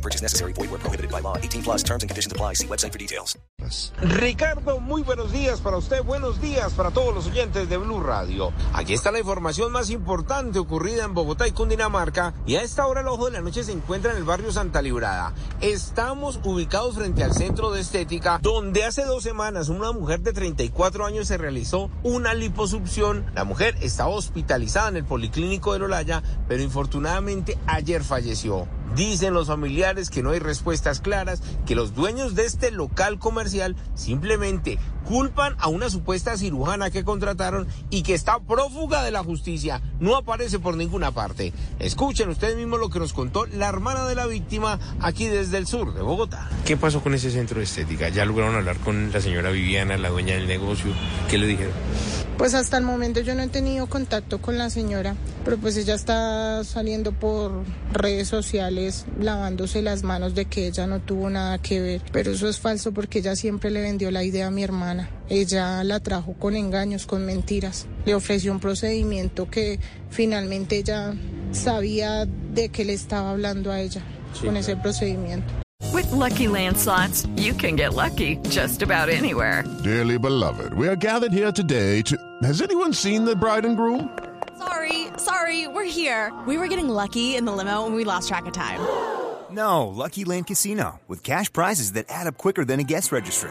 No purchase necessary. Void where prohibited by law. 18 plus terms and conditions apply. See website for details. Ricardo, muy buenos días para usted, buenos días para todos los oyentes de Blue Radio. Aquí está la información más importante ocurrida en Bogotá y Cundinamarca y a esta hora el ojo de la noche se encuentra en el barrio Santa Librada. Estamos ubicados frente al centro de estética donde hace dos semanas una mujer de 34 años se realizó una liposucción. La mujer estaba hospitalizada en el Policlínico de Lolaya, pero infortunadamente ayer falleció. Dicen los familiares que no hay respuestas claras, que los dueños de este local comercial simplemente culpan a una supuesta cirujana que contrataron y que está prófuga de la justicia. No aparece por ninguna parte. Escuchen ustedes mismos lo que nos contó la hermana de la víctima aquí desde el sur de Bogotá. ¿Qué pasó con ese centro de estética? ¿Ya lograron hablar con la señora Viviana, la dueña del negocio? ¿Qué le dijeron? Pues hasta el momento yo no he tenido contacto con la señora, pero pues ella está saliendo por redes sociales lavándose las manos de que ella no tuvo nada que ver. Pero eso es falso porque ella siempre le vendió la idea a mi hermana. Ella la trajo con engaños, con mentiras. Le ofreció un procedimiento que finalmente ella sabía de qué le estaba hablando a ella con ese procedimiento. With lucky landslots, you can get lucky just about anywhere. Dearly beloved, we are gathered here today to. Has anyone seen the bride and groom? Sorry, sorry, we're here. We were getting lucky in the limo and we lost track of time. No, Lucky Land Casino, with cash prizes that add up quicker than a guest registry.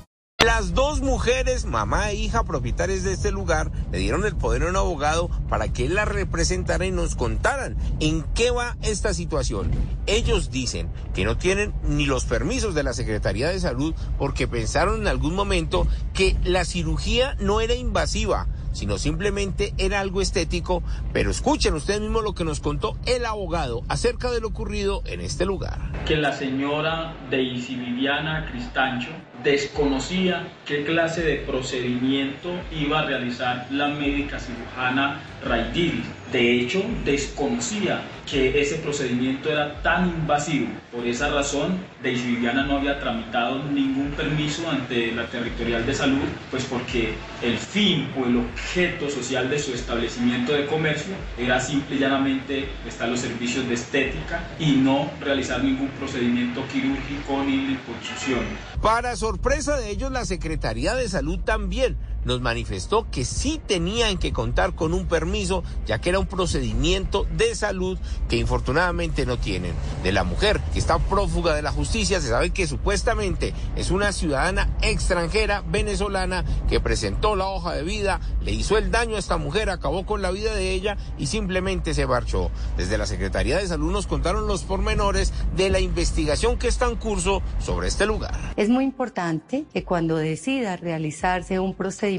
Las dos mujeres, mamá e hija propietarias de este lugar, le dieron el poder a un abogado para que él la representara y nos contaran en qué va esta situación. Ellos dicen que no tienen ni los permisos de la Secretaría de Salud porque pensaron en algún momento que la cirugía no era invasiva sino simplemente era algo estético, pero escuchen ustedes mismos lo que nos contó el abogado acerca de lo ocurrido en este lugar. Que la señora Daisy Viviana Cristancho desconocía qué clase de procedimiento iba a realizar la médica cirujana Raididis. De hecho, desconocía que ese procedimiento era tan invasivo. Por esa razón, Daisy Viviana no había tramitado ningún permiso ante la Territorial de Salud, pues porque el fin o el objeto social de su establecimiento de comercio era simple y llanamente estar los servicios de estética y no realizar ningún procedimiento quirúrgico ni liposucción. Para sorpresa de ellos, la Secretaría de Salud también nos manifestó que sí tenían que contar con un permiso, ya que era un procedimiento de salud que infortunadamente no tienen. De la mujer que está prófuga de la justicia, se sabe que supuestamente es una ciudadana extranjera venezolana que presentó la hoja de vida, le hizo el daño a esta mujer, acabó con la vida de ella y simplemente se marchó. Desde la Secretaría de Salud nos contaron los pormenores de la investigación que está en curso sobre este lugar. Es muy importante que cuando decida realizarse un procedimiento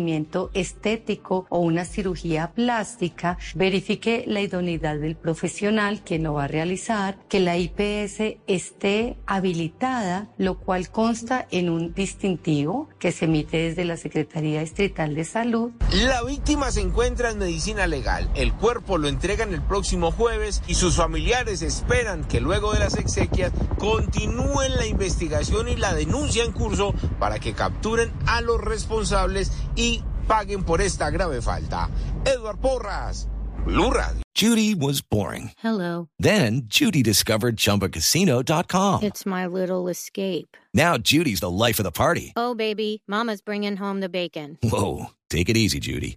estético o una cirugía plástica, verifique la idoneidad del profesional que lo va a realizar, que la IPS esté habilitada, lo cual consta en un distintivo que se emite desde la Secretaría Distrital de Salud. La víctima se encuentra en medicina legal. El cuerpo lo entregan el próximo jueves y sus familiares esperan que luego de las exequias continúen la investigación y la denuncia en curso para que capturen a los responsables paguen por esta grave falta. Edward Porras, Blue Radio. Judy was boring. Hello. Then Judy discovered ChumbaCasino.com. It's my little escape. Now Judy's the life of the party. Oh, baby, Mama's bringing home the bacon. Whoa, take it easy, Judy.